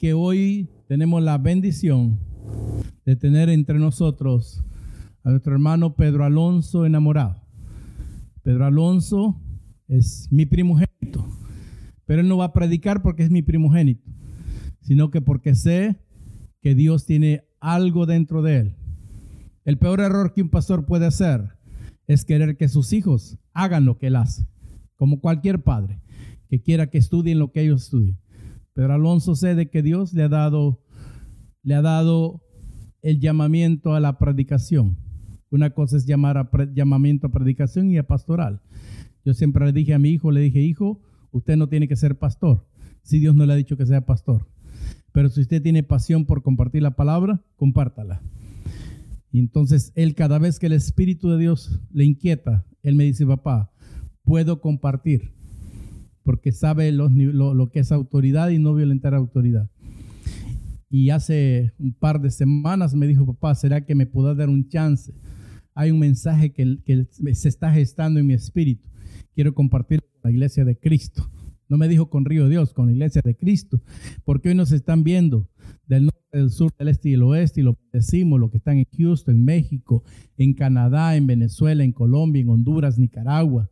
Que hoy tenemos la bendición de tener entre nosotros a nuestro hermano Pedro Alonso enamorado. Pedro Alonso es mi primogénito, pero él no va a predicar porque es mi primogénito, sino que porque sé que Dios tiene algo dentro de él. El peor error que un pastor puede hacer es querer que sus hijos hagan lo que él hace, como cualquier padre que quiera que estudien lo que ellos estudian. Pedro Alonso sé de que Dios le ha dado, le ha dado el llamamiento a la predicación. Una cosa es llamar a llamamiento a predicación y a pastoral. Yo siempre le dije a mi hijo, le dije, hijo, usted no tiene que ser pastor, si Dios no le ha dicho que sea pastor. Pero si usted tiene pasión por compartir la palabra, compártala. Entonces él cada vez que el Espíritu de Dios le inquieta, él me dice, papá, puedo compartir, porque sabe lo, lo que es autoridad y no violentar autoridad. Y hace un par de semanas me dijo, papá, ¿será que me puedo dar un chance? Hay un mensaje que, que se está gestando en mi espíritu. Quiero compartir con la iglesia de Cristo. No me dijo con Río Dios, con la iglesia de Cristo. Porque hoy nos están viendo del norte, del sur, del este y el oeste y lo decimos, lo que están en Houston, en México, en Canadá, en Venezuela, en Colombia, en Honduras, Nicaragua,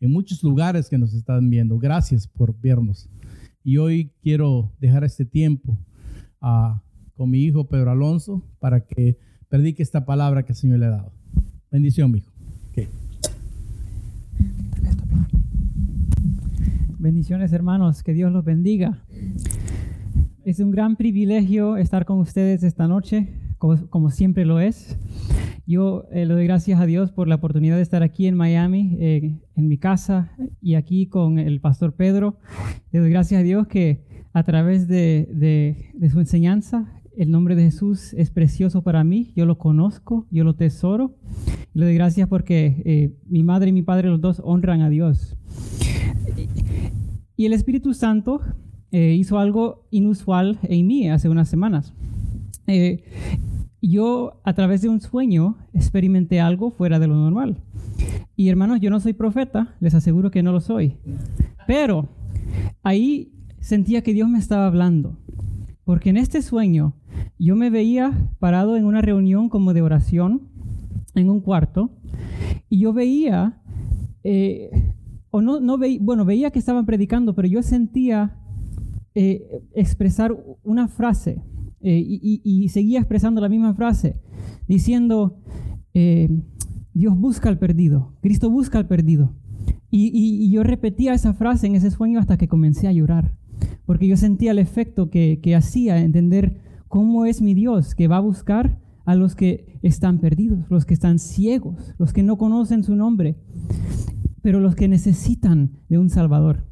en muchos lugares que nos están viendo. Gracias por vernos. Y hoy quiero dejar este tiempo con mi hijo Pedro Alonso para que predique esta palabra que el Señor le ha dado. Bendición, mi hijo. Bendiciones, hermanos. Que Dios los bendiga. Es un gran privilegio estar con ustedes esta noche, como, siempre lo es. Yo eh, le doy gracias a Dios por la oportunidad de estar aquí en Miami, eh, en mi casa y aquí con el pastor Pedro. Le doy gracias a Dios que a través de, su enseñanza. El nombre de Jesús es precioso para mí, yo lo conozco, yo lo tesoro. le doy gracias porque eh, mi madre y mi padre, los dos, honran a Dios. Y el Espíritu Santo hizo algo inusual en mí hace unas semanas. Yo a través de un sueño experimenté algo fuera de lo normal. Y hermanos, yo no soy profeta, les aseguro que no lo soy. Pero ahí sentía que Dios me estaba hablando. Porque en este sueño yo me veía parado en una reunión como de oración en un cuarto y yo veía, eh, o no, no veía, bueno, veía que estaban predicando, pero yo sentía eh, expresar una frase eh, y, seguía expresando la misma frase, diciendo, Dios busca al perdido, Cristo busca al perdido. y yo repetía esa frase en ese sueño hasta que comencé a llorar porque yo sentía el efecto que, hacía entender cómo es mi Dios, que va a buscar a los que están perdidos, los que están ciegos, los que no conocen su nombre, pero los que necesitan de un Salvador.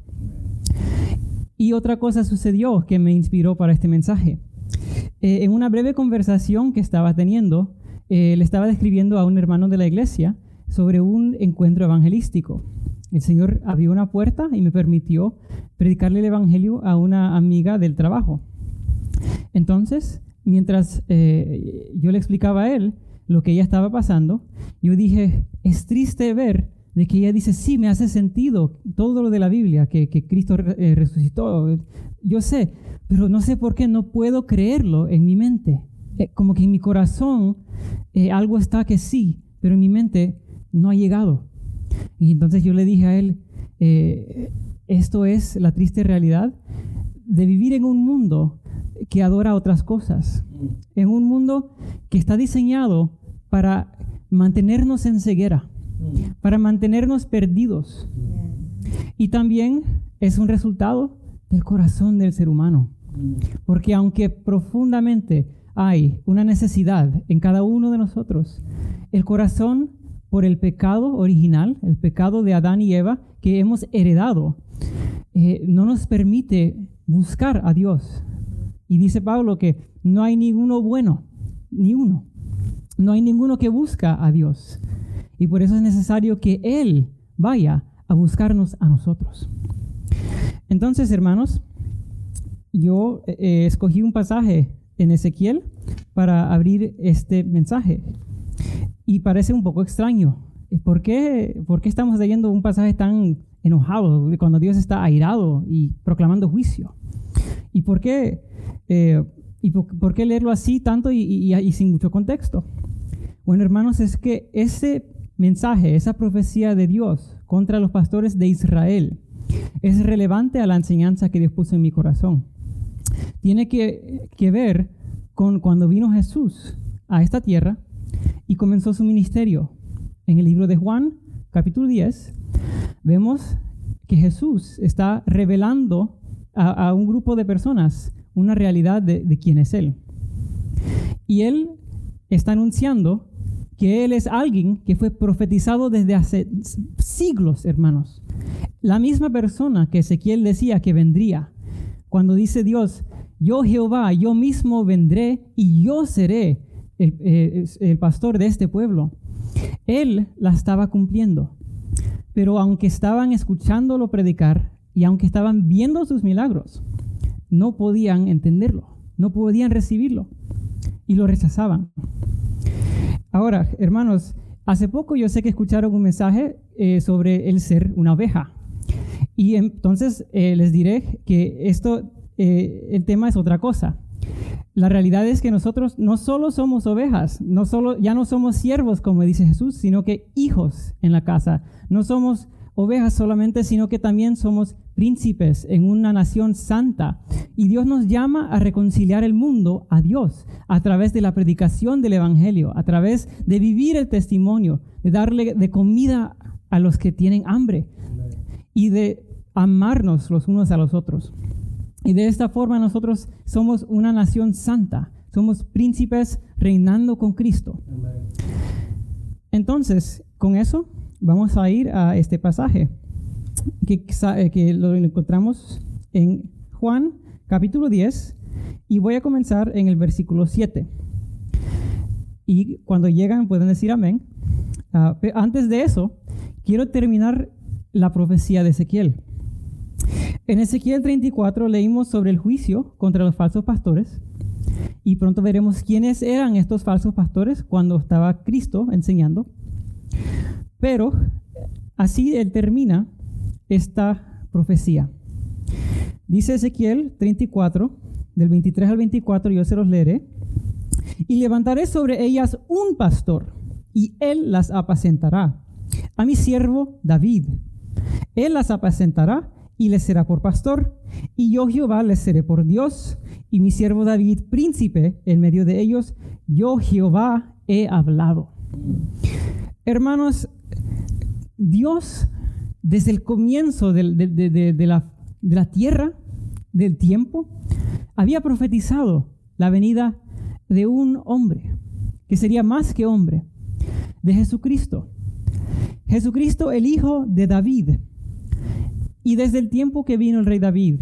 Y otra cosa sucedió que me inspiró para este mensaje. Eh, en una breve conversación que estaba teniendo, eh, le estaba describiendo a un hermano de la iglesia sobre un encuentro evangelístico. El Señor abrió una puerta y me permitió predicarle el Evangelio a una amiga del trabajo. Entonces, mientras eh, yo le explicaba a él lo que ella estaba pasando, yo dije, es triste ver de que ella dice, sí, me hace sentido todo lo de la Biblia, que, Cristo eh, resucitó. Yo sé, pero no sé por qué no puedo creerlo en mi mente. Eh, como que en mi corazón algo está que sí, pero en mi mente no ha llegado. Y entonces yo le dije a él, eh, esto es la triste realidad de vivir en un mundo que adora otras cosas, en un mundo que está diseñado para mantenernos en ceguera, para mantenernos perdidos. Y también es un resultado del corazón del ser humano. Porque aunque profundamente hay una necesidad en cada uno de nosotros, el corazón por el pecado original, el pecado de Adán y Eva que hemos heredado, eh, no nos permite buscar a Dios. Y dice Pablo que no hay ninguno bueno, ni uno. No hay ninguno que busca a Dios. Y por eso es necesario que Él vaya a buscarnos a nosotros. Entonces, hermanos, yo eh, escogí un pasaje en Ezequiel para abrir este mensaje. Y parece un poco extraño. ¿Por qué, ¿Por estamos leyendo un pasaje tan enojado cuando Dios está airado y proclamando juicio? ¿Y por qué, eh, y por, qué leerlo así tanto y, y sin mucho contexto? Bueno, hermanos, es que ese mensaje, esa profecía de Dios contra los pastores de Israel, es relevante a la enseñanza que Dios puso en mi corazón. Tiene que, ver con cuando vino Jesús a esta tierra y comenzó su ministerio. En el libro de Juan, capítulo 10, vemos que Jesús está revelando a, un grupo de personas una realidad de quién es Él. Y Él está anunciando que Él es alguien que fue profetizado desde hace siglos, hermanos. La misma persona que Ezequiel decía que vendría. Cuando dice Dios, yo Jehová, yo mismo vendré y yo seré el, eh, pastor de este pueblo. Él la estaba cumpliendo. Pero aunque estaban escuchándolo predicar y aunque estaban viendo sus milagros, no podían entenderlo, no podían recibirlo y lo rechazaban. Ahora, hermanos, hace poco yo sé que escucharon un mensaje eh, sobre el ser una oveja. Y entonces eh, les diré que esto, eh, el tema es otra cosa. La realidad es que nosotros no solo somos ovejas, no solo, ya no somos siervos, como dice Jesús, sino que hijos en la casa. No somos ovejas solamente, sino que también somos príncipes en una nación santa. Y Dios nos llama a reconciliar el mundo a Dios a través de la predicación del Evangelio, a través de vivir el testimonio, de darle de comida a los que tienen hambre y de amarnos los unos a los otros. Y de esta forma nosotros somos una nación santa, somos príncipes reinando con Cristo. Entonces, con eso vamos a ir a este pasaje que, eh, que lo encontramos en Juan capítulo 10 y voy a comenzar en el versículo 7. Y cuando llegan pueden decir amén. Ah, antes de eso, quiero terminar la profecía de Ezequiel. En Ezequiel 34 leímos sobre el juicio contra los falsos pastores y pronto veremos quiénes eran estos falsos pastores cuando estaba Cristo enseñando. Pero así él termina esta profecía. Dice Ezequiel 34, del 23 al 24, yo se los leeré. Y levantaré sobre ellas un pastor, y él las apacentará. A mi siervo David. Él las apacentará y les será por pastor. Y yo Jehová les seré por Dios. Y mi siervo David príncipe en medio de ellos. Yo Jehová he hablado. Hermanos, Dios, desde el comienzo de, la, tierra, del tiempo, había profetizado la venida de un hombre, que sería más que hombre, de Jesucristo. Jesucristo, el hijo de David. Y desde el tiempo que vino el rey David,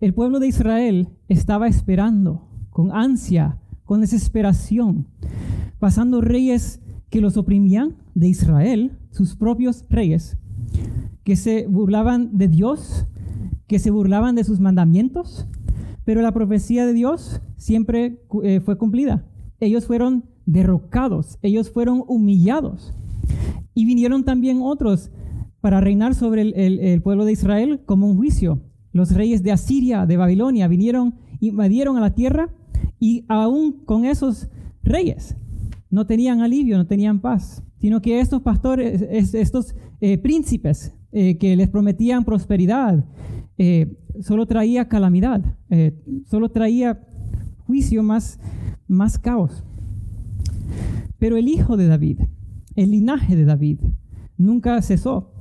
el pueblo de Israel estaba esperando con ansia, con desesperación, pasando reyes que los oprimían de Israel, sus propios reyes, que se burlaban de Dios, que se burlaban de sus mandamientos, pero la profecía de Dios siempre eh, fue cumplida. Ellos fueron derrocados, ellos fueron humillados. Y vinieron también otros para reinar sobre el, pueblo de Israel como un juicio. Los reyes de Asiria, de Babilonia, vinieron, invadieron a la tierra y aún con esos reyes no tenían alivio, no tenían paz, sino que estos pastores, estos eh, príncipes eh, que les prometían prosperidad, eh, solo traía calamidad, solo traía juicio más, más caos. Pero el hijo de David, el linaje de David, nunca cesó.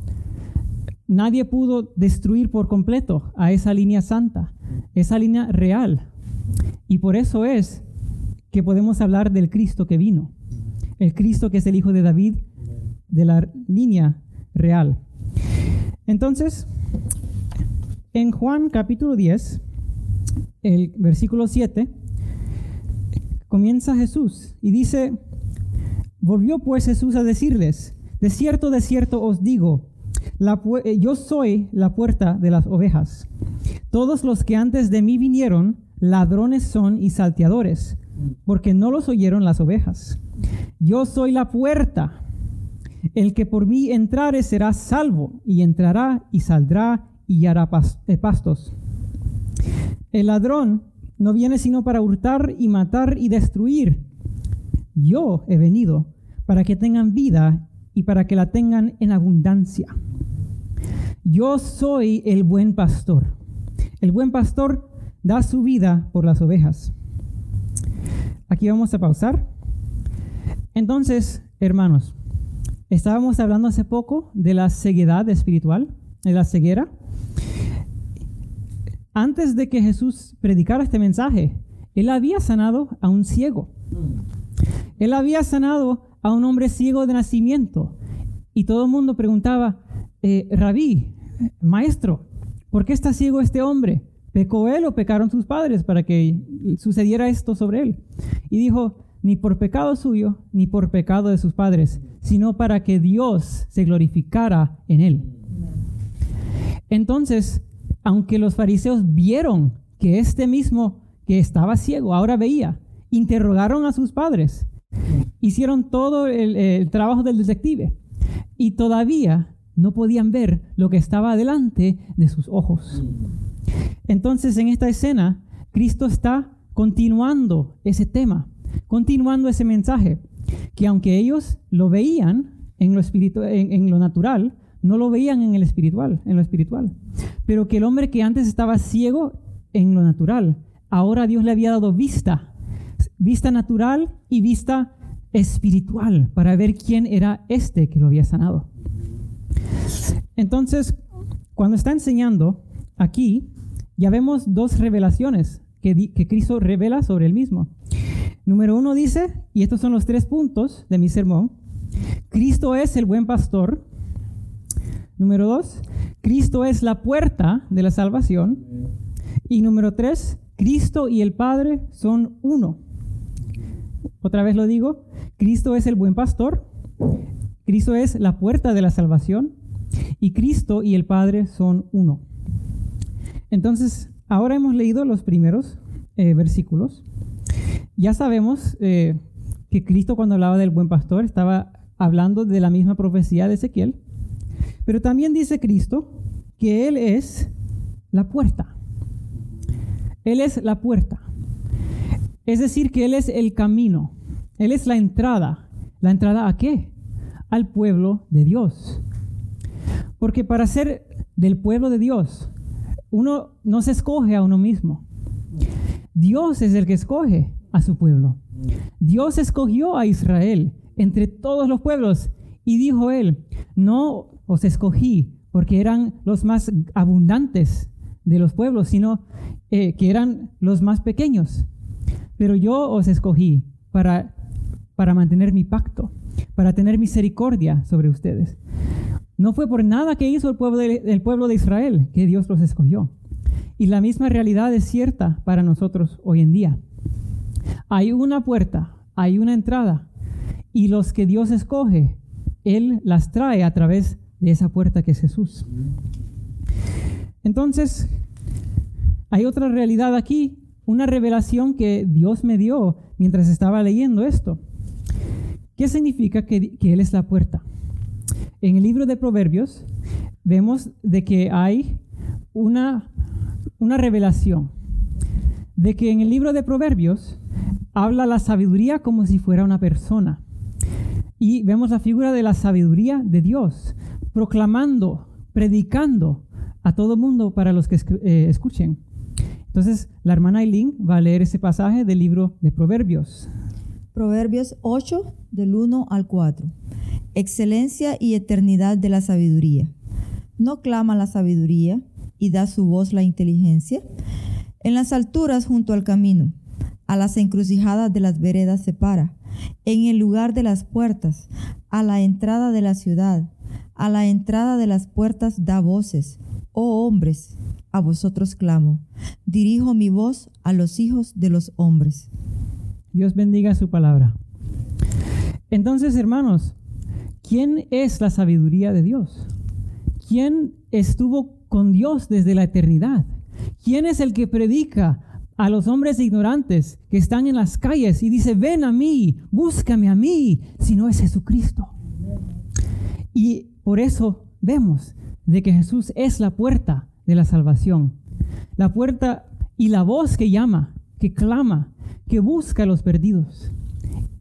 Nadie pudo destruir por completo a esa línea santa, esa línea real. Y por eso es que podemos hablar del Cristo que vino el Cristo que es el Hijo de David, de la línea real. Entonces, en Juan capítulo 10, el versículo 7, comienza Jesús y dice, volvió pues Jesús a decirles, de cierto, de cierto os digo, eh, yo soy la puerta de las ovejas. Todos los que antes de mí vinieron, ladrones son y salteadores, porque no los oyeron las ovejas. Yo soy la puerta. El que por mí entrare será salvo, y entrará y saldrá y hará eh, pastos. El ladrón no viene sino para hurtar y matar y destruir. Yo he venido para que tengan vida y para que la tengan en abundancia. Yo soy el buen pastor. El buen pastor da su vida por las ovejas. Aquí vamos a pausar. Entonces, hermanos, estábamos hablando hace poco de la ceguedad espiritual, de la ceguera. Antes de que Jesús predicara este mensaje, él había sanado a un ciego. Él había sanado a un hombre ciego de nacimiento. Y todo el mundo preguntaba, eh, rabí, maestro, ¿por qué está ciego este hombre? ¿Pecó él o pecaron sus padres para que sucediera esto sobre él? Y dijo, ni por pecado suyo, ni por pecado de sus padres, sino para que Dios se glorificara en él. Entonces, aunque los fariseos vieron que este mismo que estaba ciego ahora veía, interrogaron a sus padres, hicieron todo el, el trabajo del detective y todavía no podían ver lo que estaba delante de sus ojos. Entonces en esta escena, Cristo está continuando ese tema, continuando ese mensaje, que aunque ellos lo veían en lo, en, lo natural, no lo veían en el espiritual, en lo espiritual. Pero que el hombre que antes estaba ciego en lo natural, ahora Dios le había dado vista, vista natural y vista espiritual para ver quién era este que lo había sanado. Entonces, cuando está enseñando aquí, ya vemos dos revelaciones que, que Cristo revela sobre él mismo. Número uno dice, y estos son los tres puntos de mi sermón, Cristo es el buen pastor. Número dos, Cristo es la puerta de la salvación. Y número tres, Cristo y el Padre son uno. Otra vez lo digo, Cristo es el buen pastor, Cristo es la puerta de la salvación y Cristo y el Padre son uno. Entonces, ahora hemos leído los primeros eh, versículos. Ya sabemos eh, que Cristo cuando hablaba del buen pastor estaba hablando de la misma profecía de Ezequiel, pero también dice Cristo que Él es la puerta. Él es la puerta. Es decir, que Él es el camino. Él es la entrada. ¿La entrada a qué? al pueblo de Dios. Porque para ser del pueblo de Dios, uno no se escoge a uno mismo. Dios es el que escoge a su pueblo. Dios escogió a Israel entre todos los pueblos y dijo él, no os escogí porque eran los más abundantes de los pueblos, sino eh, que eran los más pequeños. Pero yo os escogí para, para mantener mi pacto para tener misericordia sobre ustedes. No fue por nada que hizo el pueblo de, pueblo de Israel que Dios los escogió. Y la misma realidad es cierta para nosotros hoy en día. Hay una puerta, hay una entrada, y los que Dios escoge, Él las trae a través de esa puerta que es Jesús. Entonces, hay otra realidad aquí, una revelación que Dios me dio mientras estaba leyendo esto. ¿Qué significa que, Él es la puerta? En el libro de Proverbios vemos de que hay una, una revelación, de que en el libro de Proverbios habla la sabiduría como si fuera una persona. Y vemos la figura de la sabiduría de Dios, proclamando, predicando a todo mundo para los que eh, escuchen. Entonces, la hermana Eileen va a leer ese pasaje del libro de Proverbios. Proverbios 8, del 1 al 4. Excelencia y eternidad de la sabiduría. ¿No clama la sabiduría y da su voz la inteligencia? En las alturas junto al camino, a las encrucijadas de las veredas se para, en el lugar de las puertas, A la entrada de la ciudad, a la entrada de las puertas da voces. Oh hombres, a vosotros clamo. Dirijo mi voz a los hijos de los hombres. Dios bendiga su palabra. Entonces, hermanos, ¿quién es la sabiduría de Dios? ¿Quién estuvo con Dios desde la eternidad? ¿Quién es el que predica a los hombres ignorantes que están en las calles y dice, ven a mí, búscame a mí, si no es Jesucristo? Y por eso vemos de que Jesús es la puerta de la salvación. La puerta y la voz que llama, que clama, que busca a los perdidos.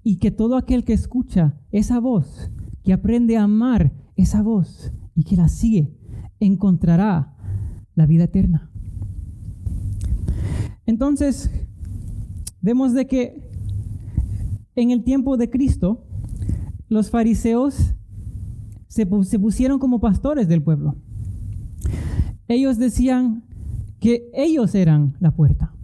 Y que todo aquel que escucha esa voz, que aprende a amar esa voz y que la sigue, encontrará la vida eterna. Entonces, vemos de que en el tiempo de Cristo, los fariseos se, pusieron como pastores del pueblo. Ellos decían que ellos eran la puerta.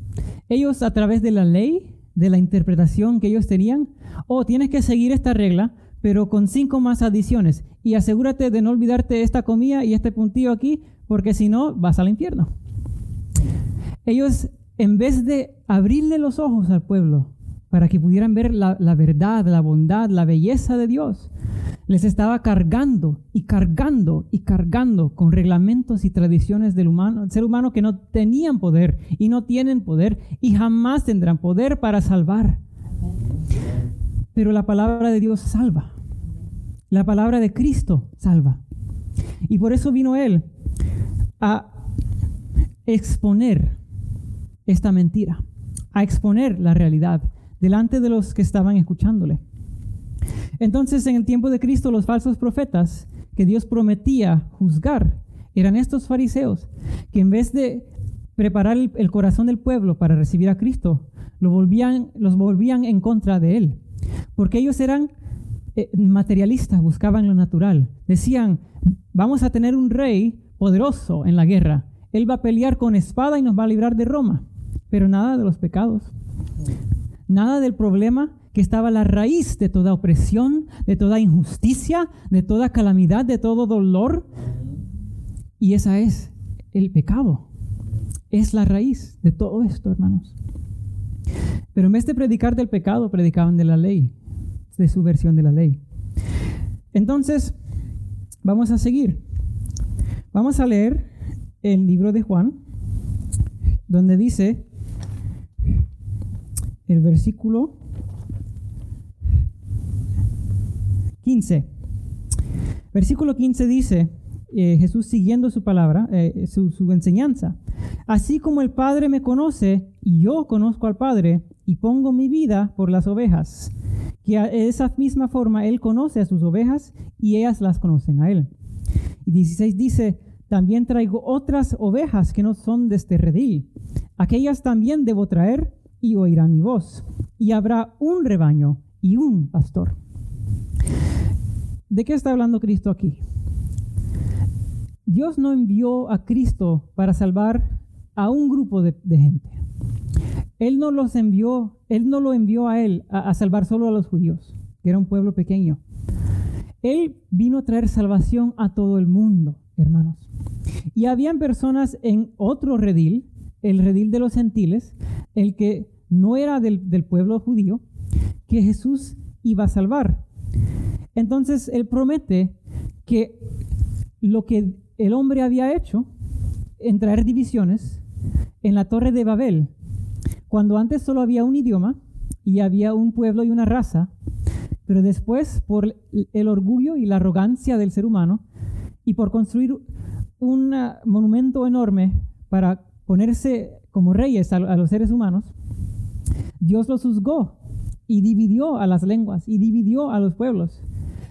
Ellos a través de la ley, de la interpretación que ellos tenían, oh, tienes que seguir esta regla, pero con cinco más adiciones. Y asegúrate de no olvidarte esta comida y este puntillo aquí, porque si no, vas al infierno. Ellos, en vez de abrirle los ojos al pueblo para que pudieran ver la, verdad, la bondad, la belleza de Dios, les estaba cargando y cargando y cargando con reglamentos y tradiciones del humano, ser humano que no tenían poder y no tienen poder y jamás tendrán poder para salvar. Pero la palabra de Dios salva. La palabra de Cristo salva. Y por eso vino Él a exponer esta mentira, a exponer la realidad delante de los que estaban escuchándole. Entonces, en el tiempo de Cristo, los falsos profetas que Dios prometía juzgar eran estos fariseos que en vez de preparar el, corazón del pueblo para recibir a Cristo, lo volvían, los volvían en contra de él. Porque ellos eran eh, materialistas, buscaban lo natural. Decían, vamos a tener un rey poderoso en la guerra. Él va a pelear con espada y nos va a librar de Roma. Pero nada de los pecados. Nada del problema que estaba la raíz de toda opresión, de toda injusticia, de toda calamidad, de todo dolor. Y esa es el pecado. Es la raíz de todo esto, hermanos. Pero en vez de predicar del pecado, predicaban de la ley, de su versión de la ley. Entonces, vamos a seguir. Vamos a leer el libro de Juan, donde dice el versículo 15. Versículo 15 dice, eh, Jesús siguiendo su palabra, eh, su, su enseñanza, así como el Padre me conoce y yo conozco al Padre y pongo mi vida por las ovejas, que de esa misma forma Él conoce a sus ovejas y ellas las conocen a Él. Y 16 dice, también traigo otras ovejas que no son de este redil. Aquellas también debo traer y oirán mi voz. Y habrá un rebaño y un pastor. ¿De qué está hablando Cristo aquí? Dios no envió a Cristo para salvar a un grupo de, gente. Él no los envió, Él no lo envió a Él a, a salvar solo a los judíos, que era un pueblo pequeño. Él vino a traer salvación a todo el mundo, hermanos. Y habían personas en otro redil, el redil de los gentiles, el que no era del, pueblo judío, que Jesús iba a salvar. Entonces Él promete que lo que el hombre había hecho en traer divisiones en la torre de Babel, cuando antes solo había un idioma y había un pueblo y una raza, pero después por el orgullo y la arrogancia del ser humano y por construir un monumento enorme para ponerse como reyes a los seres humanos, Dios los juzgó y dividió a las lenguas y dividió a los pueblos.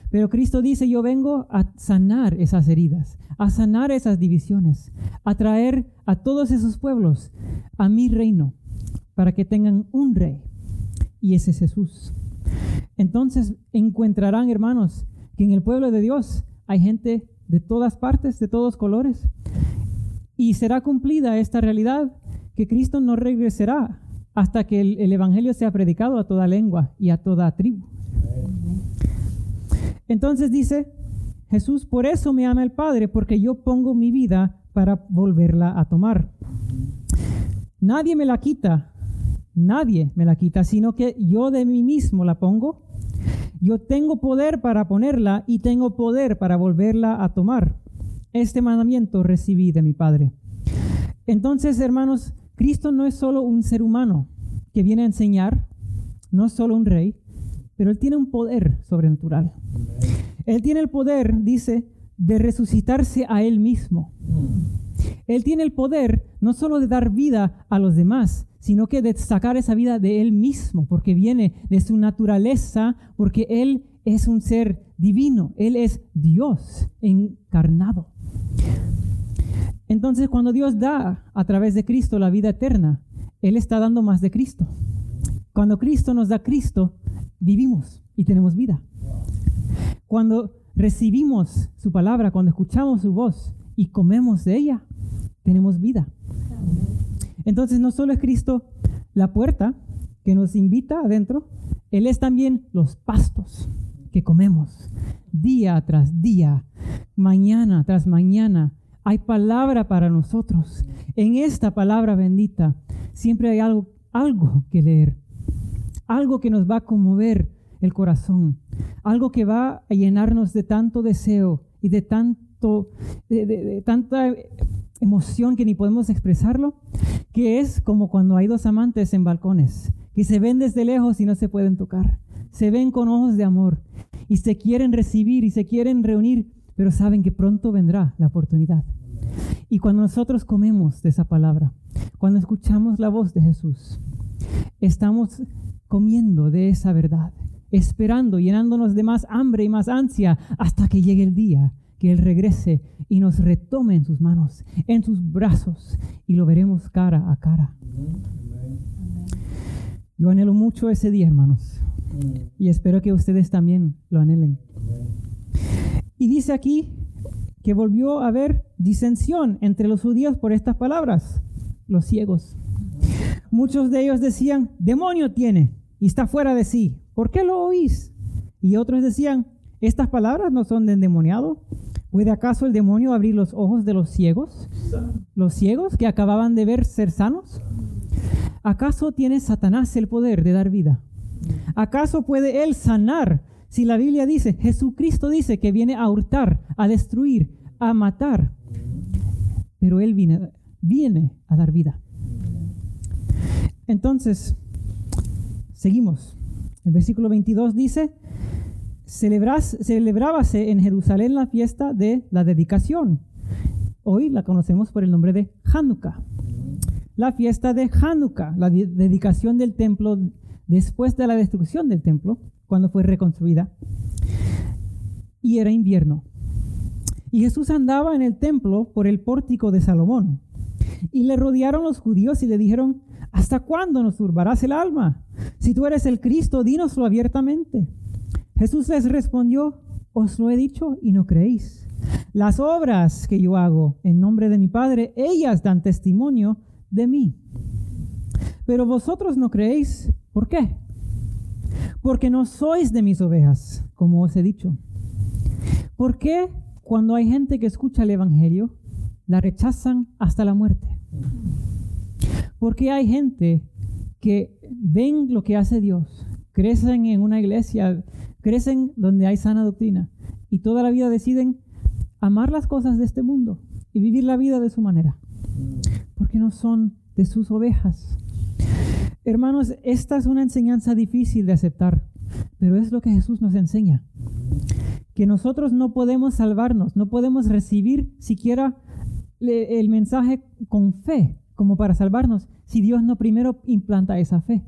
Pero Cristo dice, yo vengo a sanar esas heridas, a sanar esas divisiones, a traer a todos esos pueblos a mi reino, para que tengan un rey. Y ese es Jesús. Entonces encontrarán, hermanos, que en el pueblo de Dios hay gente de todas partes, de todos colores. Y será cumplida esta realidad que Cristo no regresará hasta que el, el Evangelio sea predicado a toda lengua y a toda tribu. Entonces dice Jesús, por eso me ama el Padre, porque yo pongo mi vida para volverla a tomar. Nadie me la quita, nadie me la quita, sino que yo de mí mismo la pongo. Yo tengo poder para ponerla y tengo poder para volverla a tomar. Este mandamiento recibí de mi Padre. Entonces, hermanos, Cristo no es solo un ser humano que viene a enseñar, no es solo un rey, pero Él tiene un poder sobrenatural. Él tiene el poder, dice, de resucitarse a Él mismo. Él tiene el poder no solo de dar vida a los demás, sino que de sacar esa vida de Él mismo, porque viene de su naturaleza, porque Él es un ser divino, Él es Dios encarnado. Entonces cuando Dios da a través de Cristo la vida eterna, Él está dando más de Cristo. Cuando Cristo nos da Cristo, vivimos y tenemos vida. Cuando recibimos su palabra, cuando escuchamos su voz y comemos de ella, tenemos vida. Entonces no solo es Cristo la puerta que nos invita adentro, Él es también los pastos que comemos día tras día, mañana tras mañana. Hay palabra para nosotros. En esta palabra bendita siempre hay algo, algo que leer, algo que nos va a conmover el corazón, algo que va a llenarnos de tanto deseo y de tanto, de tanta emoción que ni podemos expresarlo, que es como cuando hay dos amantes en balcones, que se ven desde lejos y no se pueden tocar, se ven con ojos de amor y se quieren recibir y se quieren reunir, pero saben que pronto vendrá la oportunidad. Y cuando nosotros comemos de esa palabra, cuando escuchamos la voz de Jesús, estamos comiendo de esa verdad, esperando, llenándonos de más hambre y más ansia hasta que llegue el día que Él regrese y nos retome en sus manos, en sus brazos, y lo veremos cara a cara. Yo anhelo mucho ese día, hermanos, y espero que ustedes también lo anhelen. Y dice aquí que volvió a haber disensión entre los judíos por estas palabras, los ciegos. Muchos de ellos decían, demonio tiene y está fuera de sí, ¿por qué lo oís? Y otros decían, estas palabras no son de endemoniado. ¿Puede acaso el demonio abrir los ojos de los ciegos? ¿Los ciegos que acababan de ver ser sanos? ¿Acaso tiene Satanás el poder de dar vida? ¿Acaso puede él sanar si la Biblia dice, Jesucristo dice que viene a hurtar, a destruir, a matar? Pero él viene, a dar vida. Entonces, seguimos. El versículo 22 dice, celebrábase en Jerusalén la fiesta de la dedicación. Hoy la conocemos por el nombre de Hanukkah. La fiesta de Hanukkah, la dedicación del templo después de la destrucción del templo, cuando fue reconstruida. Y era invierno. Y Jesús andaba en el templo por el pórtico de Salomón. Y le rodearon los judíos y le dijeron, ¿hasta cuándo nos turbarás el alma? Si tú eres el Cristo, dínoslo abiertamente. Jesús les respondió, os lo he dicho y no creéis. Las obras que yo hago en nombre de mi Padre, ellas dan testimonio de mí. Pero vosotros no creéis. ¿Por qué? Porque no sois de mis ovejas, como os he dicho. ¿Por qué cuando hay gente que escucha el Evangelio, la rechazan hasta la muerte? Porque hay gente que ven lo que hace Dios, crecen en una iglesia crecen donde hay sana doctrina y toda la vida deciden amar las cosas de este mundo y vivir la vida de su manera, porque no son de sus ovejas. Hermanos, esta es una enseñanza difícil de aceptar, pero es lo que Jesús nos enseña. Que nosotros no podemos salvarnos, no podemos recibir siquiera el mensaje con fe como para salvarnos si Dios no primero implanta esa fe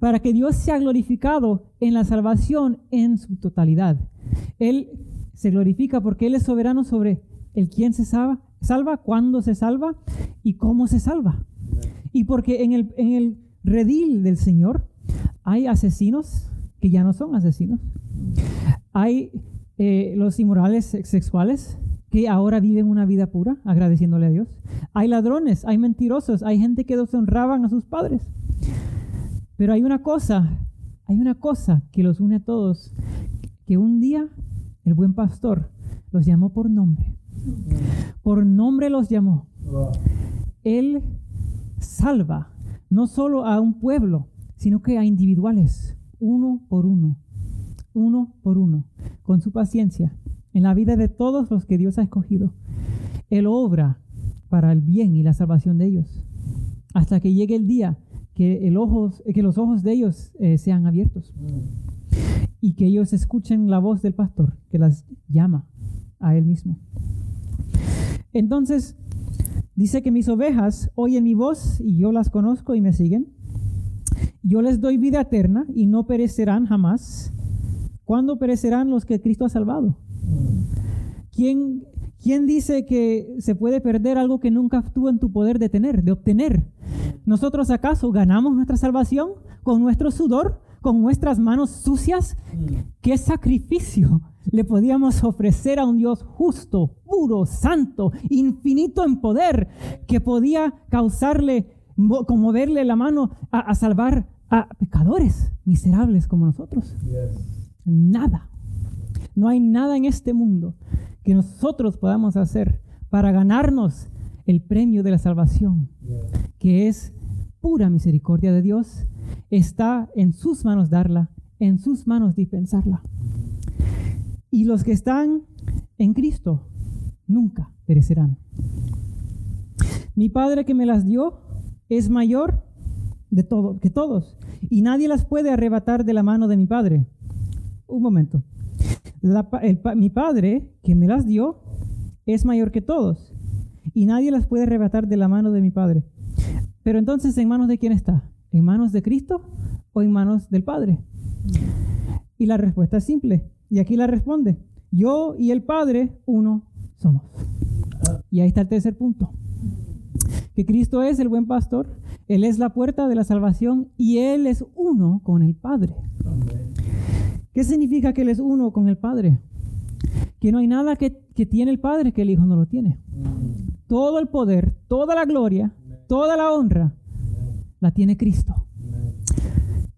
para que Dios sea glorificado en la salvación en su totalidad. Él se glorifica porque Él es soberano sobre el quién se salva, salva, cuándo se salva y cómo se salva. Y porque en el, en el redil del Señor hay asesinos que ya no son asesinos. Hay eh, los inmorales sexuales que ahora viven una vida pura agradeciéndole a Dios. Hay ladrones, hay mentirosos, hay gente que deshonraban a sus padres. Pero hay una cosa, hay una cosa que los une a todos, que un día el buen pastor los llamó por nombre. Por nombre los llamó. Él salva no solo a un pueblo, sino que a individuales, uno por uno, uno por uno, con su paciencia, en la vida de todos los que Dios ha escogido. Él obra para el bien y la salvación de ellos, hasta que llegue el día que, que los ojos de ellos eh, sean abiertos y que ellos escuchen la voz del pastor que las llama a él mismo. Entonces, dice que mis ovejas oyen mi voz y yo las conozco y me siguen. Yo les doy vida eterna y no perecerán jamás. ¿Cuándo perecerán los que Cristo ha salvado? ¿Quién, ¿Quién dice que se puede perder algo que nunca estuvo en tu poder de tener, de obtener? ¿Nosotros acaso ganamos nuestra salvación con nuestro sudor, con nuestras manos sucias? ¿Qué sacrificio le podíamos ofrecer a un Dios justo, puro, santo, infinito en poder, que podía causarle, conmoverle la mano a, salvar a pecadores miserables como nosotros? Nada. No hay nada en este mundo que nosotros podamos hacer para ganarnos el premio de la salvación, que es pura misericordia de Dios. Está en sus manos darla, en sus manos dispensarla. Y los que están en Cristo nunca perecerán. Mi Padre que me las dio es mayor de todo, que todos, y nadie las puede arrebatar de la mano de mi Padre. Un momento mi Padre, que me las dio, es mayor que todos, y nadie las puede arrebatar de la mano de mi Padre. Pero entonces, ¿en manos de quién está? ¿En manos de Cristo o en manos del Padre? Y la respuesta es simple, y aquí la responde, yo y el Padre, uno somos. Y ahí está el tercer punto, que Cristo es el buen pastor, Él es la puerta de la salvación y Él es uno con el Padre. ¿Qué significa que Él es uno con el Padre? Que no hay nada que, tiene el Padre que el Hijo no lo tiene. Todo el poder, toda la gloria, toda la honra la tiene Cristo.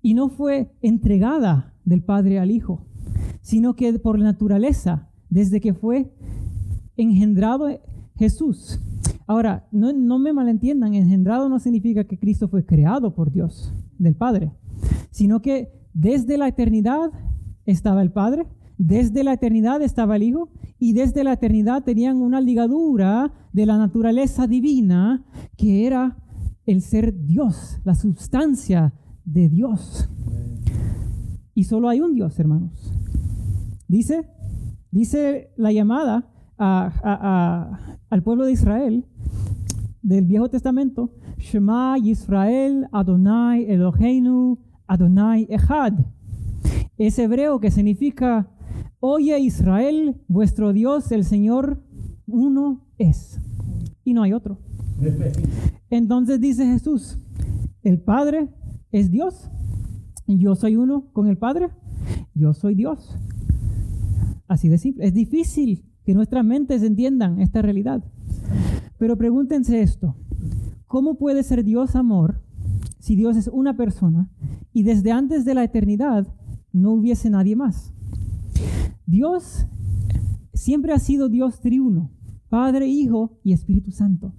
Y no fue entregada del Padre al Hijo, sino que por naturaleza, desde que fue engendrado Jesús. Ahora, no, no me malentiendan, engendrado no significa que Cristo fue creado por Dios, del Padre, sino que desde la eternidad estaba el Padre, desde la eternidad estaba el Hijo y desde la eternidad tenían una ligadura de la naturaleza divina que era el ser Dios, la sustancia de Dios. Y solo hay un Dios, hermanos. Dice, dice la llamada al pueblo de Israel del Viejo Testamento, Shema Yisrael Adonai Eloheinu Adonai Echad es hebreo que significa, oye Israel, vuestro Dios, el Señor, uno es. Y no hay otro. Entonces dice Jesús, el Padre es Dios. Yo soy uno con el Padre. Yo soy Dios. Así de simple. Es difícil que nuestras mentes entiendan esta realidad. Pero pregúntense esto. ¿Cómo puede ser Dios amor si Dios es una persona y desde antes de la eternidad no hubiese nadie más. Dios siempre ha sido Dios triuno, Padre, Hijo y Espíritu Santo.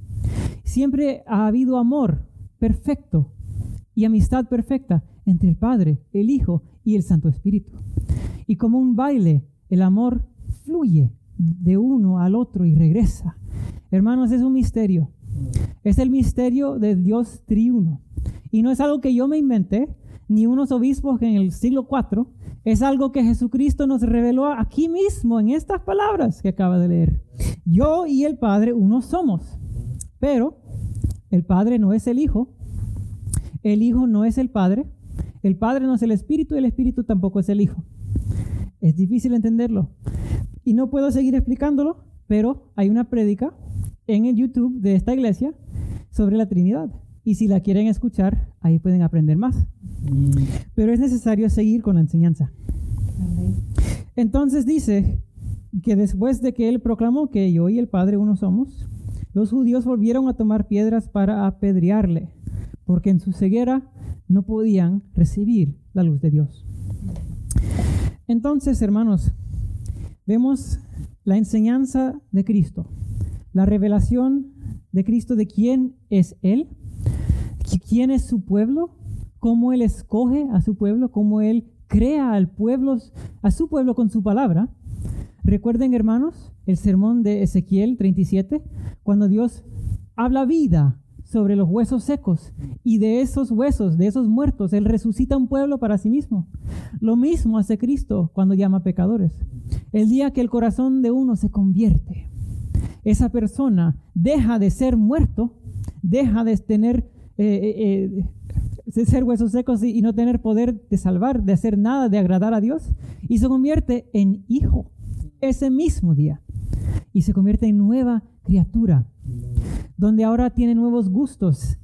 Siempre ha habido amor perfecto y amistad perfecta entre el Padre, el Hijo y el Santo Espíritu. Y como un baile, el amor fluye de uno al otro y regresa. Hermanos, es un misterio. Es el misterio de Dios triuno. Y no es algo que yo me inventé, ni unos obispos en el siglo IV. Es algo que Jesucristo nos reveló aquí mismo en estas palabras que acaba de leer. Yo y el Padre uno somos. Pero el Padre no es el Hijo. El Hijo no es el Padre. El Padre no es el Espíritu y el Espíritu tampoco es el Hijo. Es difícil entenderlo. Y no puedo seguir explicándolo, pero hay una prédica en el YouTube de esta iglesia sobre la Trinidad. Y si la quieren escuchar, ahí pueden aprender más. Pero es necesario seguir con la enseñanza. Entonces dice que después de que él proclamó que yo y el Padre uno somos, los judíos volvieron a tomar piedras para apedrearle, porque en su ceguera no podían recibir la luz de Dios. Entonces, hermanos, vemos la enseñanza de Cristo, la revelación de Cristo de quién es Él, quién es su pueblo, cómo Él escoge a su pueblo, cómo Él crea al pueblo, a su pueblo con su palabra. Recuerden, hermanos, el sermón de Ezequiel 37, cuando Dios habla vida sobre los huesos secos y de esos huesos, de esos muertos, Él resucita un pueblo para sí mismo. Lo mismo hace Cristo cuando llama pecadores. El día que el corazón de uno se convierte, esa persona deja de ser muerto, deja de tener... Eh, eh, de ser huesos secos y no tener poder de salvar, de hacer nada, de agradar a Dios, y se convierte en hijo ese mismo día, y se convierte en nueva criatura, donde ahora tiene nuevos gustos,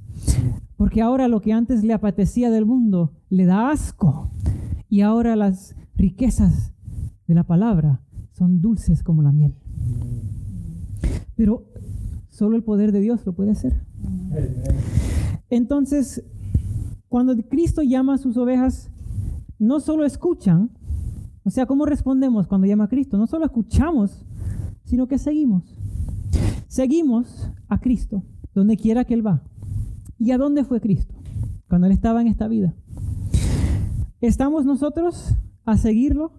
porque ahora lo que antes le apetecía del mundo le da asco, y ahora las riquezas de la palabra son dulces como la miel. Pero solo el poder de Dios lo puede hacer. Entonces, cuando Cristo llama a sus ovejas, no solo escuchan, o sea, ¿cómo respondemos cuando llama a Cristo? No solo escuchamos, sino que seguimos. Seguimos a Cristo, donde quiera que Él va. ¿Y a dónde fue Cristo? Cuando Él estaba en esta vida. ¿Estamos nosotros a seguirlo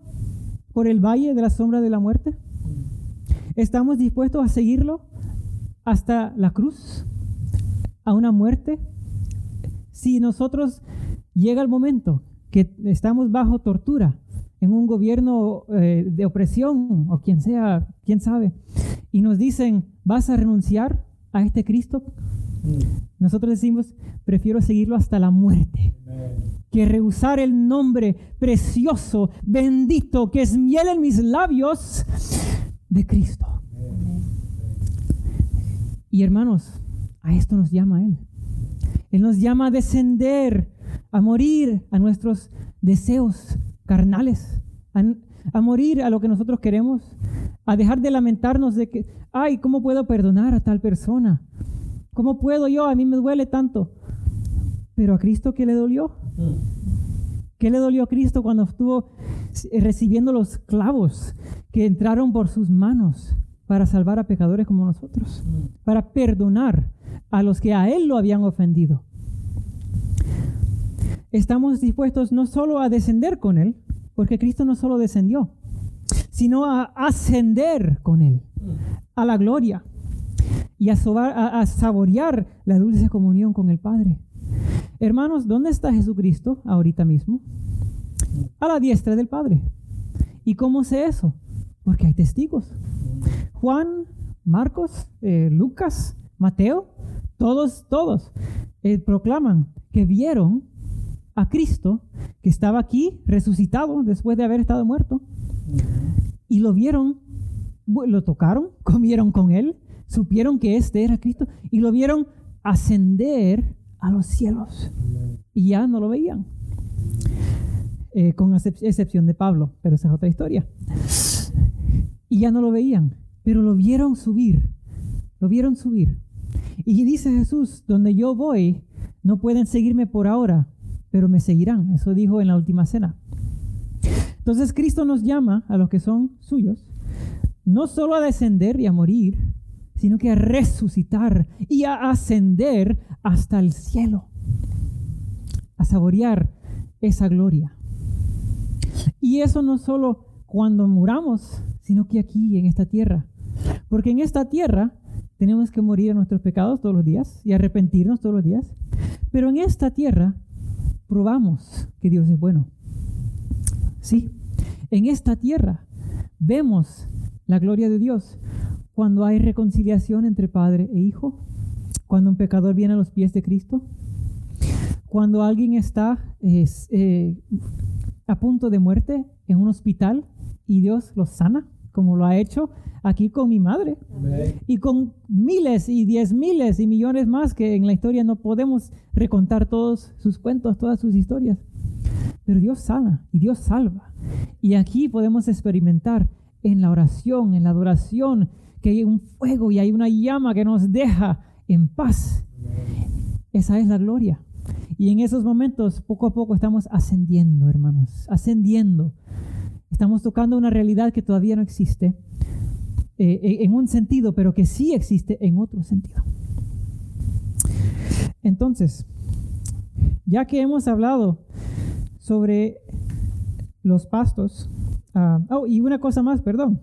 por el valle de la sombra de la muerte? ¿Estamos dispuestos a seguirlo hasta la cruz? ¿A una muerte? Si nosotros llega el momento que estamos bajo tortura, en un gobierno eh, de opresión o quien sea, quién sabe, y nos dicen, ¿vas a renunciar a este Cristo? Nosotros decimos, prefiero seguirlo hasta la muerte, que rehusar el nombre precioso, bendito, que es miel en mis labios de Cristo. Y hermanos, a esto nos llama Él. Él nos llama a descender, a morir a nuestros deseos carnales, a, morir a lo que nosotros queremos, a dejar de lamentarnos de que, ay, ¿cómo puedo perdonar a tal persona? ¿Cómo puedo yo? A mí me duele tanto. Pero a Cristo, ¿qué le dolió? ¿Qué le dolió a Cristo cuando estuvo recibiendo los clavos que entraron por sus manos para salvar a pecadores como nosotros? Para perdonar a los que a Él lo habían ofendido estamos dispuestos no solo a descender con Él, porque Cristo no solo descendió, sino a ascender con Él a la gloria y a, saborear la dulce comunión con el Padre. Hermanos, ¿dónde está Jesucristo ahorita mismo? A la diestra del Padre. ¿Y cómo sé eso? Porque hay testigos. Juan, Marcos, eh, Lucas, Mateo, todos, todos eh, proclaman que vieron a Cristo, que estaba aquí resucitado después de haber estado muerto, y lo vieron, lo tocaron, comieron con él, supieron que este era Cristo, y lo vieron ascender a los cielos. Y ya no lo veían. Eh, con excepción de Pablo, pero esa es otra historia. Y ya no lo veían, pero lo vieron subir, lo vieron subir. Y dice Jesús, donde yo voy, no pueden seguirme por ahora, pero me seguirán. Eso dijo en la última cena. Entonces Cristo nos llama a los que son suyos, no solo a descender y a morir, sino que a resucitar y a ascender hasta el cielo, a saborear esa gloria. Y eso no solo cuando muramos, sino que aquí en esta tierra. Porque en esta tierra tenemos que morir a nuestros pecados todos los días y arrepentirnos todos los días. Pero en esta tierra probamos que Dios es bueno. Sí, en esta tierra vemos la gloria de Dios cuando hay reconciliación entre padre e hijo, cuando un pecador viene a los pies de Cristo, cuando alguien está eh, a punto de muerte en un hospital y Dios lo sana, como lo ha hecho aquí con mi madre y con miles y diez miles y millones más que en la historia no podemos recontar todos sus cuentos, todas sus historias. Pero Dios sana y Dios salva. Y aquí podemos experimentar en la oración, en la adoración, que hay un fuego y hay una llama que nos deja en paz. Esa es la gloria. Y en esos momentos, poco a poco, estamos ascendiendo, hermanos, ascendiendo Estamos tocando una realidad que todavía no existe eh, en un sentido, pero que sí existe en otro sentido. Entonces, ya que hemos hablado sobre los pastos, oh, y una cosa más, perdón,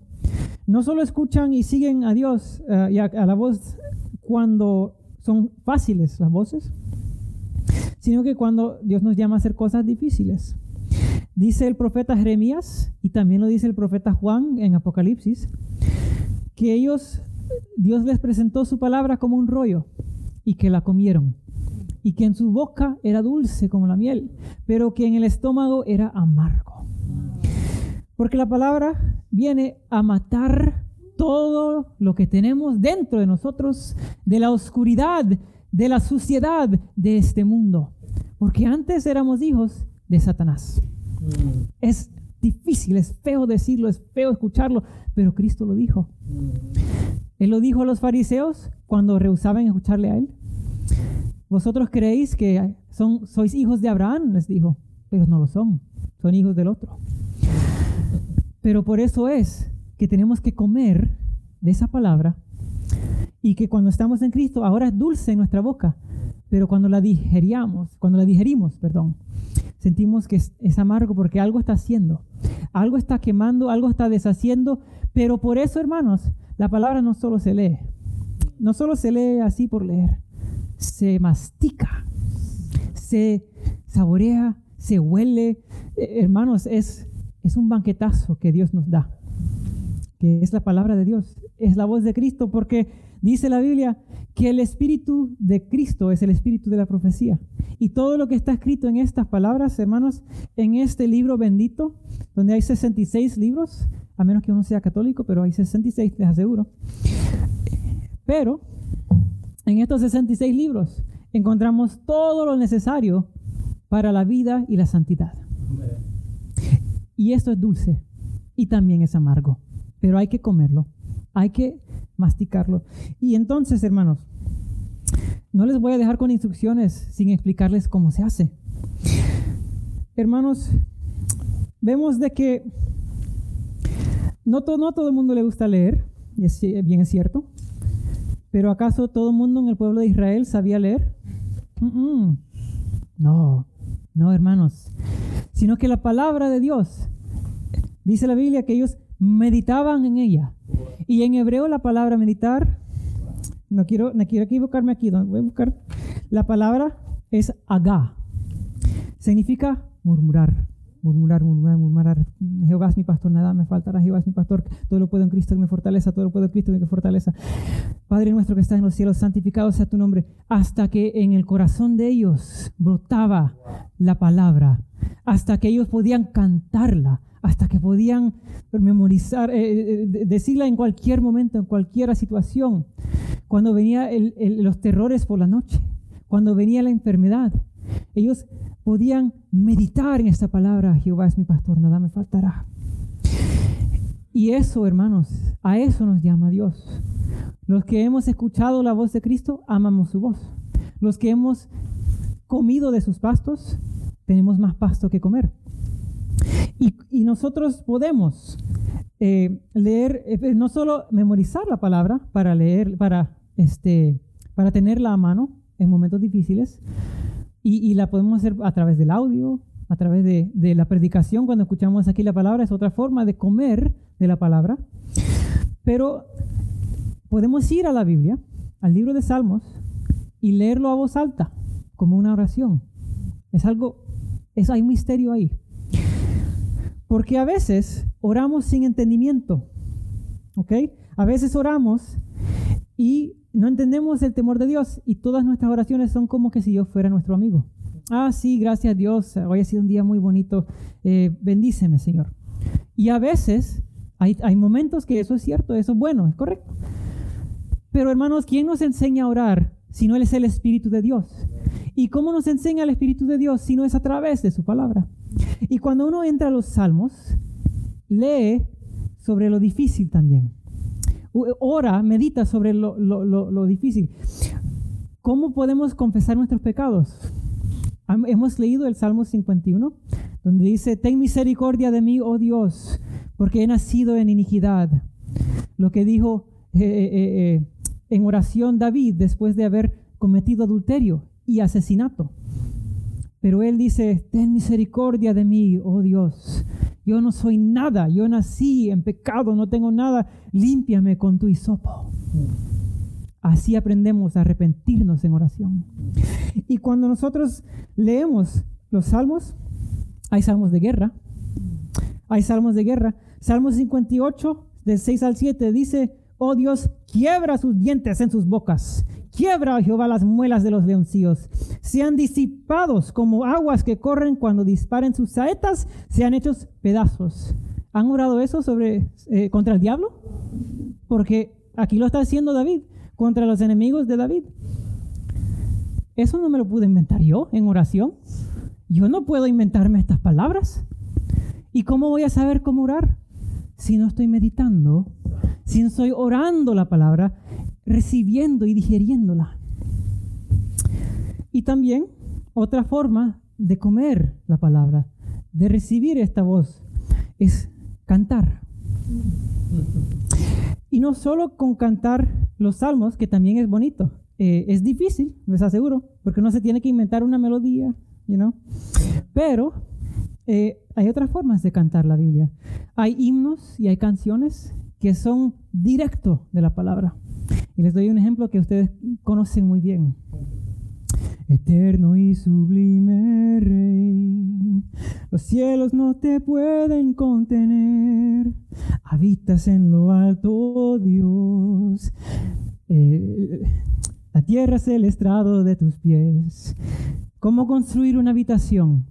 no solo escuchan y siguen a Dios ah, y a, la voz cuando son fáciles las voces, sino que cuando Dios nos llama a hacer cosas difíciles. Dice el profeta Jeremías y también lo dice el profeta Juan en Apocalipsis, que ellos, Dios les presentó su palabra como un rollo y que la comieron y que en su boca era dulce como la miel, pero que en el estómago era amargo. Porque la palabra viene a matar todo lo que tenemos dentro de nosotros, de la oscuridad, de la suciedad de este mundo. Porque antes éramos hijos de Satanás. Es difícil, es feo decirlo, es feo escucharlo, pero Cristo lo dijo. Él lo dijo a los fariseos cuando rehusaban escucharle a él. Vosotros creéis que son, sois hijos de Abraham, les dijo, pero no lo son, son hijos del otro. Pero por eso es que tenemos que comer de esa palabra y que cuando estamos en Cristo ahora es dulce en nuestra boca, pero cuando la digeríamos, cuando la digerimos, perdón, sentimos que es, es, amargo porque algo está haciendo, algo está quemando, algo está deshaciendo, pero por eso, hermanos, la palabra no solo se lee, no solo se lee así por leer, se mastica, se saborea, se huele. Eh, hermanos, es, es un banquetazo que Dios nos da, que es la palabra de Dios, es la voz de Cristo, porque dice la Biblia que el espíritu de Cristo es el espíritu de la profecía. Y todo lo que está escrito en estas palabras, hermanos, en este libro bendito, donde hay 66 libros, a menos que uno sea católico, pero hay 66, les aseguro. Pero en estos 66 libros encontramos todo lo necesario para la vida y la santidad. Y esto es dulce y también es amargo, pero hay que comerlo, hay que masticarlo. Y entonces, hermanos, no les voy a dejar con instrucciones sin explicarles cómo se hace. Hermanos, vemos de que no, no todo el mundo le gusta leer, y es, bien es cierto, pero ¿acaso todo el mundo en el pueblo de Israel sabía leer? No, no, hermanos. Sino que la palabra de Dios, dice la Biblia que ellos meditaban en ella. Y en hebreo la palabra meditar, no quiero, no quiero equivocarme aquí, voy a buscar. La palabra es agá. Significa murmurar murmurar, murmurar, murmurar. Jehová es mi pastor, nada me faltará. Jehová es mi pastor, todo lo puedo en Cristo que me fortaleza, todo lo puedo en Cristo que me fortaleza. Padre nuestro que estás en los cielos, santificado sea tu nombre. Hasta que en el corazón de ellos brotaba la palabra, hasta que ellos podían cantarla, hasta que podían memorizar, eh, eh, decirla en cualquier momento, en cualquier situación. Cuando venían los terrores por la noche, cuando venía la enfermedad, ellos podían meditar en esta palabra, Jehová es mi pastor, nada me faltará. Y eso, hermanos, a eso nos llama Dios. Los que hemos escuchado la voz de Cristo, amamos su voz. Los que hemos comido de sus pastos, tenemos más pasto que comer. Y, nosotros podemos eh, leer, eh, no solo memorizar la palabra para leer, para, este, para tenerla a mano en momentos difíciles, y, la podemos hacer a través del audio, a través de, de, la predicación, cuando escuchamos aquí la palabra, es otra forma de comer de la palabra. Pero podemos ir a la Biblia, al libro de Salmos, y leerlo a voz alta, como una oración. Es algo, es, hay un misterio ahí. Porque a veces oramos sin entendimiento, ¿ok? A veces oramos y no entendemos el temor de Dios y todas nuestras oraciones son como que si Dios fuera nuestro amigo. Ah, sí, gracias Dios, hoy ha sido un día muy bonito, eh, bendíceme, Señor. Y a veces hay, hay momentos que eso es cierto, eso es bueno, es correcto. Pero hermanos, ¿quién nos enseña a orar si no Él es el Espíritu de Dios? ¿Y cómo nos enseña el Espíritu de Dios si no es a través de su palabra? Y cuando uno entra a los salmos, lee sobre lo difícil también ora, medita sobre lo, difícil. ¿Cómo podemos confesar nuestros pecados? Hemos leído el Salmo 51. donde dice, ten misericordia de mí, oh Dios, porque he nacido en iniquidad. Lo que dijo eh, eh, eh, en oración David después de haber cometido adulterio y asesinato. Pero él dice, ten misericordia de mí, oh Dios. Yo no soy nada, yo nací en pecado, no tengo nada, límpiame con tu hisopo. Así aprendemos a arrepentirnos en oración. Y cuando nosotros leemos los salmos, hay salmos de guerra, hay salmos de guerra. Salmo 58, del 6 al 7, dice, oh Dios, quiebra sus dientes en sus bocas Quiebra, Jehová, las muelas de los leoncillos. Sean disipados como aguas que corren cuando disparen sus saetas, sean hechos pedazos. ¿Han orado eso eh, contra el diablo? Porque aquí lo está haciendo David, contra los enemigos de David. Eso no me lo pude inventar yo en oración. Yo no puedo inventarme estas palabras. ¿Y cómo voy a saber cómo orar? Si no estoy meditando, si no estoy orando la palabra, recibiendo y digeriéndola. Y también otra forma de comer la palabra, de recibir esta voz, es cantar. Y no solo con cantar los salmos, que también es bonito. Eh, es difícil, les aseguro, porque no se tiene que inventar una melodía, you know? Pero eh, hay otras formas de cantar la Biblia. Hay himnos y hay canciones que son directo de la palabra. Y les doy un ejemplo que ustedes conocen muy bien. Eterno y sublime Rey, los cielos no te pueden contener, habitas en lo alto, Dios. Eh, la tierra es el estrado de tus pies. ¿Cómo construir una habitación?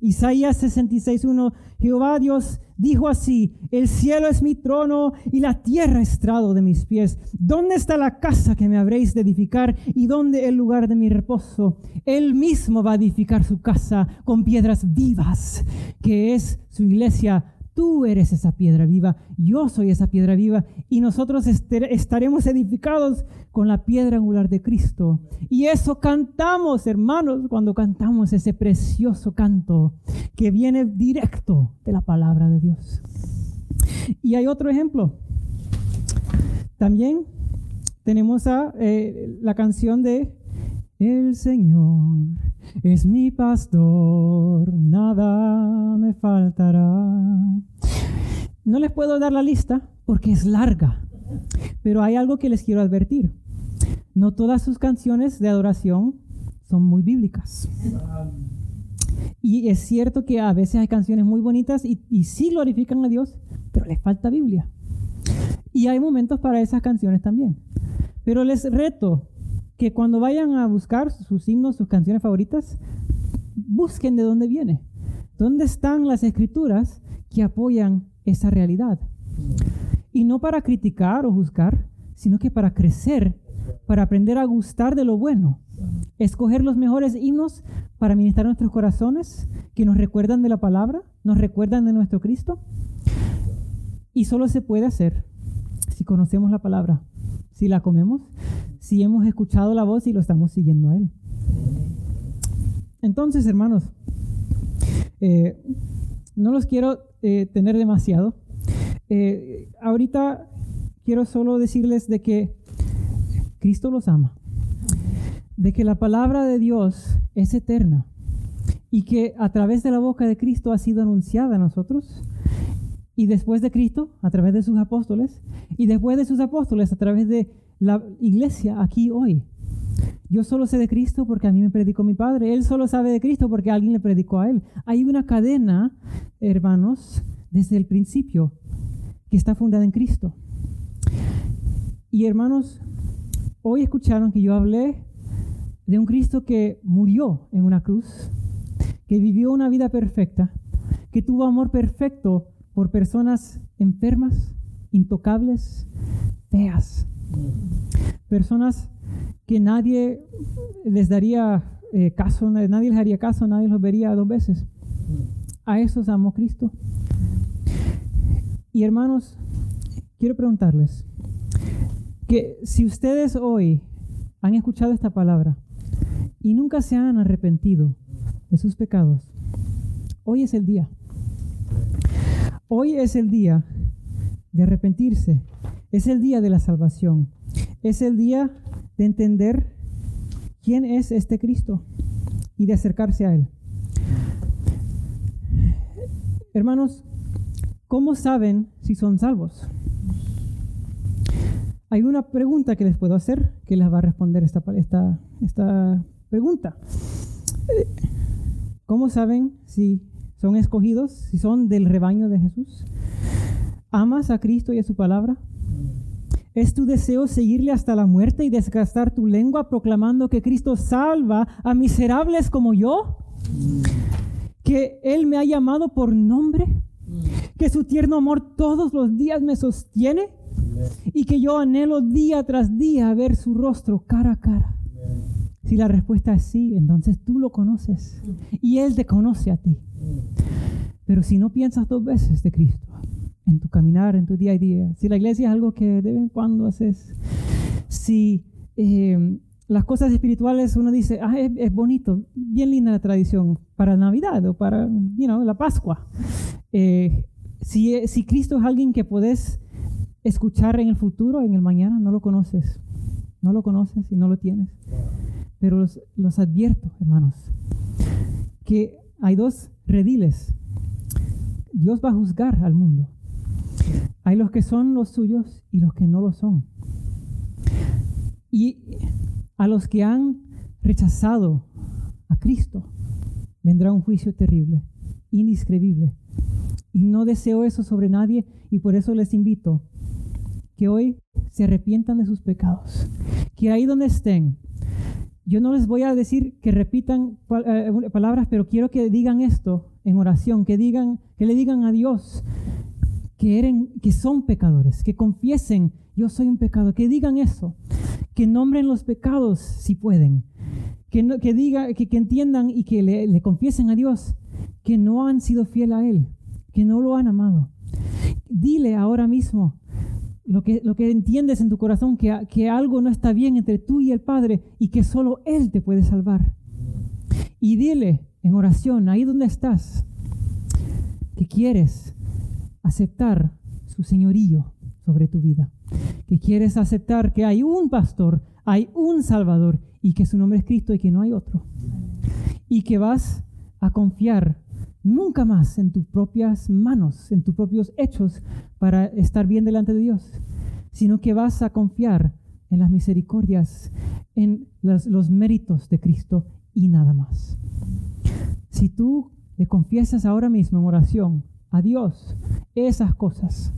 Isaías 66.1, Jehová Dios dijo así, el cielo es mi trono y la tierra estrado de mis pies. ¿Dónde está la casa que me habréis de edificar y dónde el lugar de mi reposo? Él mismo va a edificar su casa con piedras vivas, que es su iglesia Tú eres esa piedra viva, yo soy esa piedra viva y nosotros estaremos edificados con la piedra angular de Cristo. Y eso cantamos, hermanos, cuando cantamos ese precioso canto que viene directo de la palabra de Dios. Y hay otro ejemplo. También tenemos a, eh, la canción de El Señor es mi pastor, nada me faltará. No les puedo dar la lista porque es larga, pero hay algo que les quiero advertir. No todas sus canciones de adoración son muy bíblicas. Y es cierto que a veces hay canciones muy bonitas y, sí glorifican a Dios, pero les falta Biblia. Y hay momentos para esas canciones también. Pero les reto que cuando vayan a buscar sus himnos, sus canciones favoritas, busquen de dónde viene. ¿Dónde están las escrituras que apoyan esa realidad? Y no para criticar o juzgar, sino que para crecer, para aprender a gustar de lo bueno. Escoger los mejores himnos para ministrar nuestros corazones, que nos recuerdan de la palabra, nos recuerdan de nuestro Cristo. Y solo se puede hacer si conocemos la palabra, si la comemos, si hemos escuchado la voz y lo estamos siguiendo a Él. Entonces, hermanos, eh, no los quiero eh, tener demasiado. Eh, ahorita quiero solo decirles de que Cristo los ama, de que la palabra de Dios es eterna y que a través de la boca de Cristo ha sido anunciada a nosotros y después de Cristo a través de sus apóstoles y después de sus apóstoles a través de la iglesia aquí hoy. Yo solo sé de Cristo porque a mí me predicó mi padre. Él solo sabe de Cristo porque alguien le predicó a él. Hay una cadena, hermanos, desde el principio que está fundada en Cristo. Y hermanos, hoy escucharon que yo hablé de un Cristo que murió en una cruz, que vivió una vida perfecta, que tuvo amor perfecto por personas enfermas, intocables, feas. Personas que nadie les daría eh, caso, nadie les haría caso, nadie los vería dos veces. A esos amó Cristo. Y hermanos, quiero preguntarles que si ustedes hoy han escuchado esta palabra y nunca se han arrepentido de sus pecados, Hoy es el día. Hoy es el día de arrepentirse. Es el día de la salvación. Es el día de entender quién es este Cristo y de acercarse a Él. Hermanos, ¿cómo saben si son salvos? Hay una pregunta que les puedo hacer que les va a responder esta, esta, esta pregunta. ¿Cómo saben si son escogidos, si son del rebaño de Jesús? ¿Amas a Cristo y a su palabra? ¿Es tu deseo seguirle hasta la muerte y desgastar tu lengua proclamando que Cristo salva a miserables como yo? ¿Que Él me ha llamado por nombre? ¿Que su tierno amor todos los días me sostiene? Y que yo anhelo día tras día ver su rostro cara a cara. Si la respuesta es sí, entonces tú lo conoces y Él te conoce a ti. Pero si no piensas dos veces de Cristo en tu caminar, en tu día a día, si la iglesia es algo que de vez en cuando haces, si eh, las cosas espirituales uno dice, ah, es, bonito, bien linda la tradición para Navidad o para you know, la Pascua. Eh, si, si Cristo es alguien que puedes escuchar en el futuro, en el mañana, no lo conoces. No lo conoces y no lo tienes. Pero los, advierto, hermanos, que hay dos rediles. Dios va a juzgar al mundo. Hay los que son los suyos y los que no lo son. Y a los que han rechazado a Cristo vendrá un juicio terrible, indescribible. Y no deseo eso sobre nadie y por eso les invito que hoy se arrepientan de sus pecados. Que ahí donde estén, yo no les voy a decir que repitan eh, palabras, pero quiero que digan esto en oración, que digan, que le digan a Dios que, que son pecadores, que confiesen, yo soy un pecador, que digan eso, que nombren los pecados si pueden, que, que, diga, que, entiendan y que le, le confiesen a Dios que no han sido fiel a Él, que no lo han amado. Dile ahora mismo, lo que, lo que entiendes en tu corazón, que, que algo no está bien entre tú y el Padre y que solo Él te puede salvar. Y dile en oración, ahí donde estás, que quieres aceptar su señorío sobre tu vida, que quieres aceptar que hay un pastor, hay un salvador y que su nombre es Cristo y que no hay otro. Y que vas a confiar nunca más en tus propias manos, en tus propios hechos para estar bien delante de Dios, sino que vas a confiar en las misericordias, en los, méritos de Cristo y nada más. Si tú le confiesas ahora mismo en oración a Dios esas cosas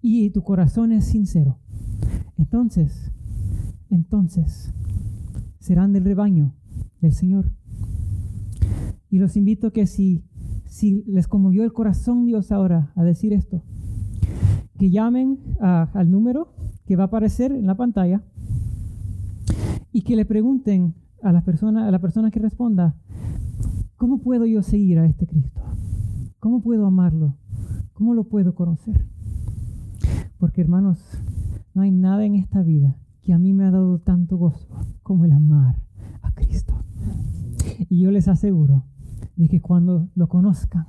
y tu corazón es sincero, entonces, entonces serán del rebaño del Señor. Y los invito que si, si les conmovió el corazón Dios ahora a decir esto, que llamen al número que va a aparecer en la pantalla y que le pregunten a la persona, a la persona que responda, ¿cómo puedo yo seguir a este Cristo? ¿Cómo puedo amarlo? ¿Cómo lo puedo conocer? Porque hermanos, no hay nada en esta vida que a mí me ha dado tanto gozo como el amar a Cristo. Y yo les aseguro de que cuando lo conozcan,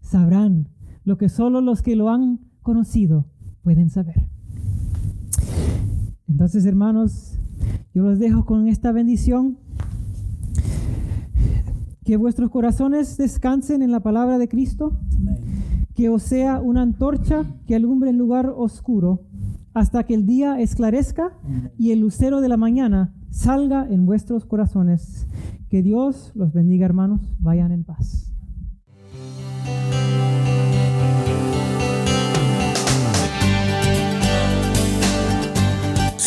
sabrán lo que solo los que lo han conocido pueden saber. Entonces, hermanos, yo los dejo con esta bendición. Que vuestros corazones descansen en la palabra de Cristo. Que os sea una antorcha que alumbre el lugar oscuro hasta que el día esclarezca y el lucero de la mañana salga en vuestros corazones. Que Dios los bendiga, hermanos. Vayan en paz.